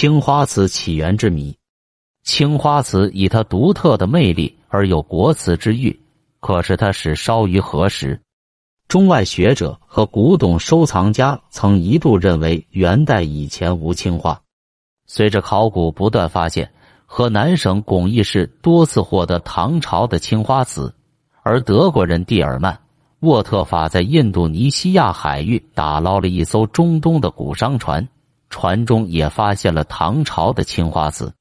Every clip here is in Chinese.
青花瓷起源之谜。青花瓷以它独特的魅力而有国瓷之誉，可是它始烧于何时？中外学者和古董收藏家曾一度认为元代以前无青花。随着考古不断发现，河南省巩义市多次获得唐朝的青花瓷，而德国人蒂尔曼·沃特法在印度尼西亚海域打捞了一艘中东的古商船，船中也发现了唐朝的青花瓷。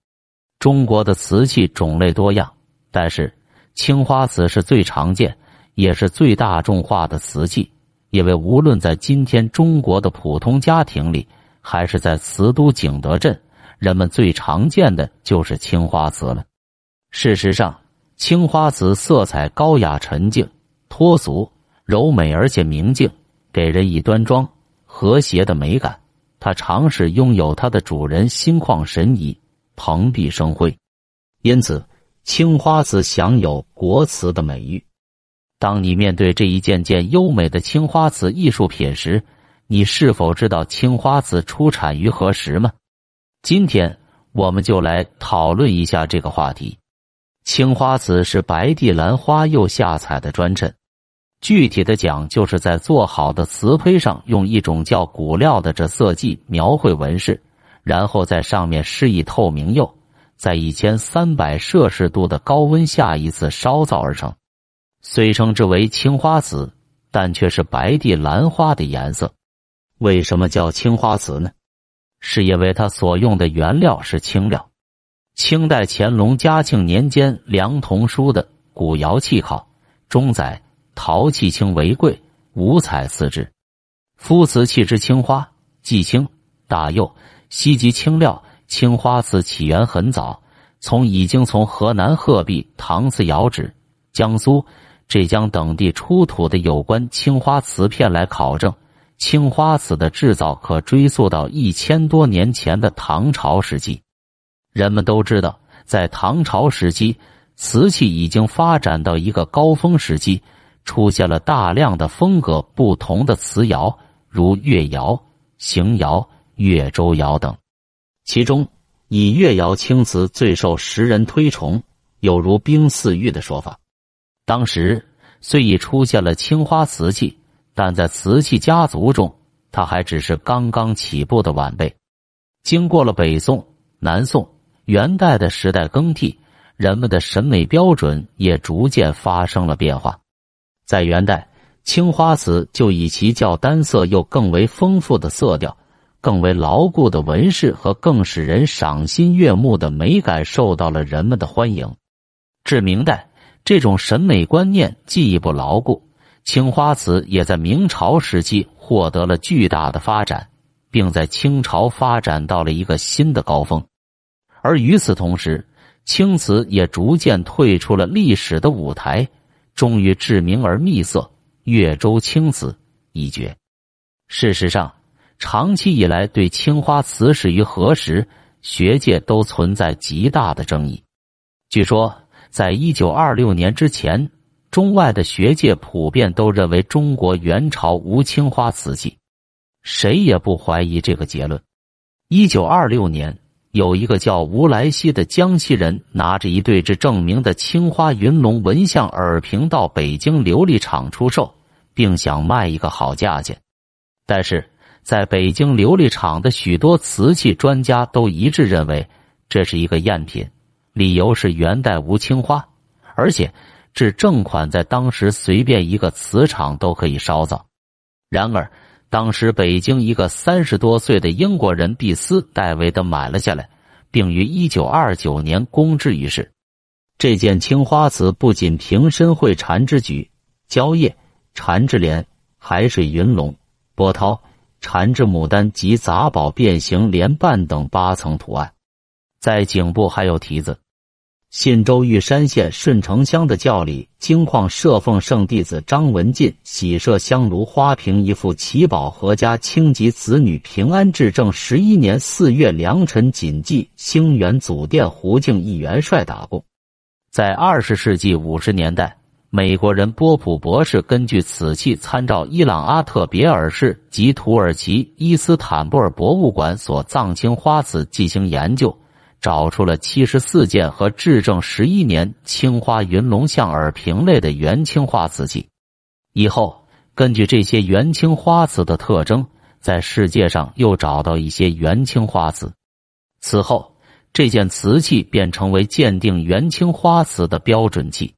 中国的瓷器种类多样，但是青花瓷是最常见。也是最大众化的瓷器，因为无论在今天中国的普通家庭里，还是在瓷都景德镇，人们最常见的就是青花瓷了。事实上，青花瓷色彩高雅沉静、脱俗、柔美，而且明净，给人以端庄和谐的美感。它常使拥有它的主人心旷神怡、蓬荜生辉，因此青花瓷享有“国瓷”的美誉。当你面对这一件件优美的青花瓷艺术品时，你是否知道青花瓷出产于何时吗？今天我们就来讨论一下这个话题。青花瓷是白地兰花釉下彩的专衬，具体的讲，就是在做好的瓷胚上用一种叫骨料的这色剂描绘纹饰，然后在上面施以透明釉，在一千三百摄氏度的高温下一次烧造而成。虽称之为青花瓷，但却是白地兰花的颜色。为什么叫青花瓷呢？是因为它所用的原料是青料。清代乾隆嘉庆年间梁同书的《古窑器考》中载：“陶器青为贵，五彩瓷质。夫瓷器之青花，既青大釉，西极青料。青花瓷起源很早，从已经从河南鹤壁搪瓷窑址、江苏。”浙江等地出土的有关青花瓷片来考证，青花瓷的制造可追溯到一千多年前的唐朝时期。人们都知道，在唐朝时期，瓷器已经发展到一个高峰时期，出现了大量的风格不同的瓷窑，如越窑、邢窑、越州窑等。其中，以越窑青瓷最受时人推崇，有如冰似玉的说法。当时虽已出现了青花瓷器，但在瓷器家族中，它还只是刚刚起步的晚辈。经过了北宋、南宋、元代的时代更替，人们的审美标准也逐渐发生了变化。在元代，青花瓷就以其较单色又更为丰富的色调、更为牢固的纹饰和更使人赏心悦目的美感受到了人们的欢迎。至明代。这种审美观念进一步牢固，青花瓷也在明朝时期获得了巨大的发展，并在清朝发展到了一个新的高峰。而与此同时，青瓷也逐渐退出了历史的舞台，终于至明而秘色越州青瓷一绝。事实上，长期以来对青花瓷始于何时，学界都存在极大的争议。据说。在一九二六年之前，中外的学界普遍都认为中国元朝无青花瓷器，谁也不怀疑这个结论。一九二六年，有一个叫吴来西的江西人，拿着一对之证明的青花云龙纹象耳瓶到北京琉璃厂出售，并想卖一个好价钱。但是，在北京琉璃厂的许多瓷器专家都一致认为，这是一个赝品。理由是元代无青花，而且这正款在当时随便一个瓷厂都可以烧造。然而，当时北京一个三十多岁的英国人毕斯戴维德买了下来，并于一九二九年公之于世。这件青花瓷不仅瓶身绘蝉之菊、蕉叶、缠枝莲、海水云龙、波涛、缠枝牡丹及杂宝变形莲瓣等八层图案，在颈部还有题字。信州玉山县顺城乡的教里金矿设奉圣弟子张文进喜设香炉花瓶一副，祈保阖家清吉子女平安。至正十一年四月良辰谨记兴元祖殿胡敬一元帅打工。在二十世纪五十年代，美国人波普博士根据瓷器参照伊朗阿特别尔市及土耳其伊斯坦布尔博物馆所藏青花瓷进行研究，找出了七十四件和至正十一年青花云龙象耳瓶类的元青花瓷器。以后，根据这些元青花瓷的特征，在世界上又找到一些元青花瓷。此后，这件瓷器便成为鉴定元青花瓷的标准器。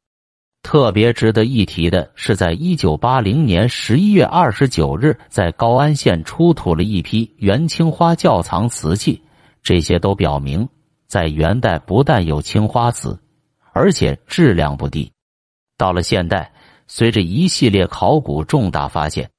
特别值得一提的是，在一九八零年十一月二十九日，在高安县出土了一批元青花窖藏瓷器。这些都表明，在元代不但有青花瓷，而且质量不低。到了现代，随着一系列考古重大发现，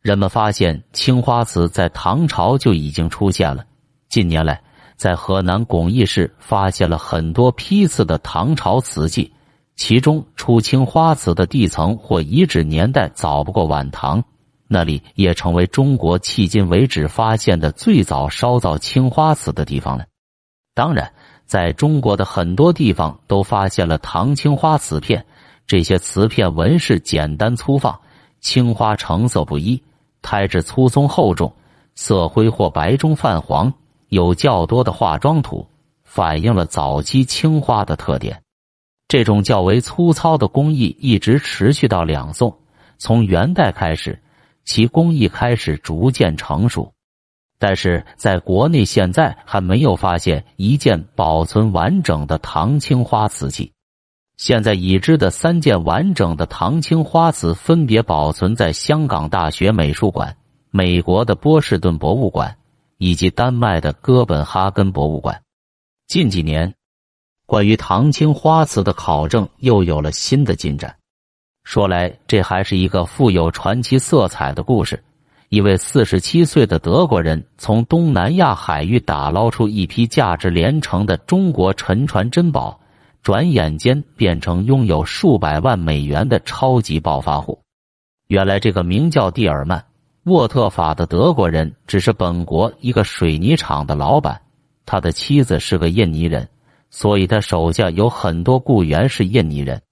人们发现青花瓷在唐朝就已经出现了。近年来，在河南巩义市发现了很多批次的唐朝瓷器。其中出青花瓷的地层或遗址年代早不过晚唐，那里也成为中国迄今为止发现的最早烧造青花瓷的地方了。当然，在中国的很多地方都发现了唐青花瓷片，这些瓷片纹饰简单粗放，青花成色不一，胎质粗松厚重，色灰或白中泛黄，有较多的化妆土，反映了早期青花的特点。这种较为粗糙的工艺一直持续到两宋，从元代开始，其工艺开始逐渐成熟。但是在国内现在还没有发现一件保存完整的唐青花瓷器。现在已知的三件完整的唐青花瓷分别保存在香港大学美术馆、美国的波士顿博物馆以及丹麦的哥本哈根博物馆。近几年。关于唐青花瓷的考证又有了新的进展。说来，这还是一个富有传奇色彩的故事。一位四十七岁的德国人从东南亚海域打捞出一批价值连城的中国沉船珍宝，转眼间变成拥有数百万美元的超级暴发户。原来，这个名叫蒂尔曼·沃特法的德国人只是本国一个水泥厂的老板，他的妻子是个印尼人。所以他手下有很多雇员是印尼人。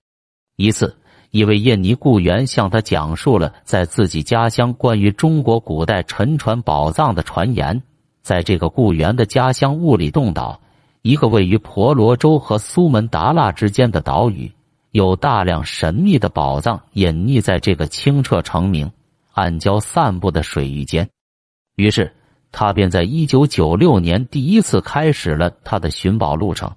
一次，一位印尼雇员向他讲述了在自己家乡关于中国古代沉船宝藏的传言。在这个雇员的家乡雾里洞岛，一个位于婆罗洲和苏门答腊之间的岛屿，有大量神秘的宝藏隐匿在这个清澈澄明、暗礁散布的水域间。于是，他便在一九九六年第一次开始了他的寻宝路程。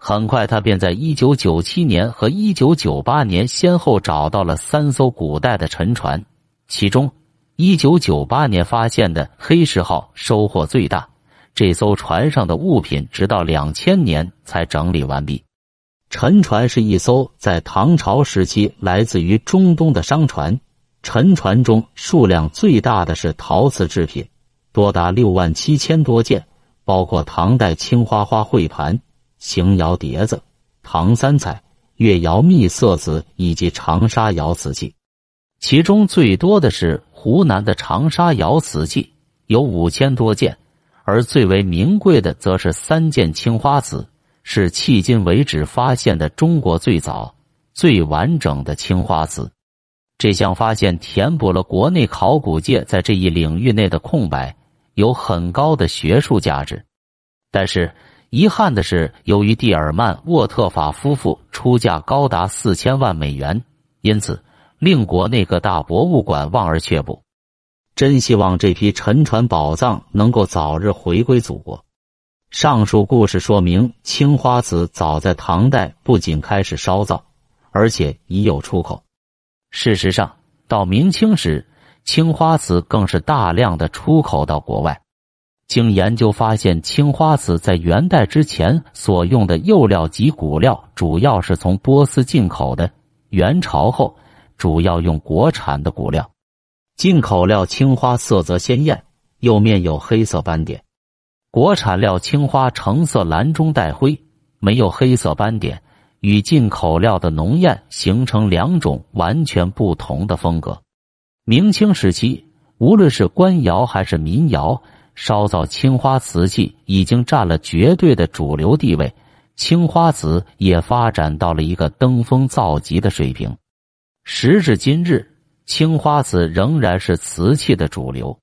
很快，他便在一九九七年和一九九八年先后找到了三艘古代的沉船，其中一九九八年发现的“黑石号”收获最大。这艘船上的物品直到两千年才整理完毕。沉船是一艘在唐朝时期来自于中东的商船，沉船中数量最大的是陶瓷制品，多达六万七千多件，包括唐代青花花卉盘。邢窑碟子、唐三彩、越窑秘色瓷以及长沙窑瓷器，其中最多的是湖南的长沙窑瓷器，有五千多件；而最为名贵的则是三件青花瓷，是迄今为止发现的中国最早、最完整的青花瓷。这项发现填补了国内考古界在这一领域内的空白，有很高的学术价值。但是。遗憾的是，由于蒂尔曼·沃特法夫妇出价高达四千万美元，因此令国内各大博物馆望而却步。真希望这批沉船宝藏能够早日回归祖国。上述故事说明，青花瓷早在唐代不仅开始烧造，而且已有出口。事实上，到明清时，青花瓷更是大量的出口到国外。经研究发现，青花瓷在元代之前所用的釉料及骨料，主要是从波斯进口的；元朝后，主要用国产的骨料。进口料青花色泽鲜艳，釉面有黑色斑点；国产料青花橙色蓝中带灰，没有黑色斑点，与进口料的浓艳形成两种完全不同的风格。明清时期，无论是官窑还是民窑。烧造青花瓷器已经占了绝对的主流地位，青花瓷也发展到了一个登峰造极的水平。时至今日，青花瓷仍然是瓷器的主流。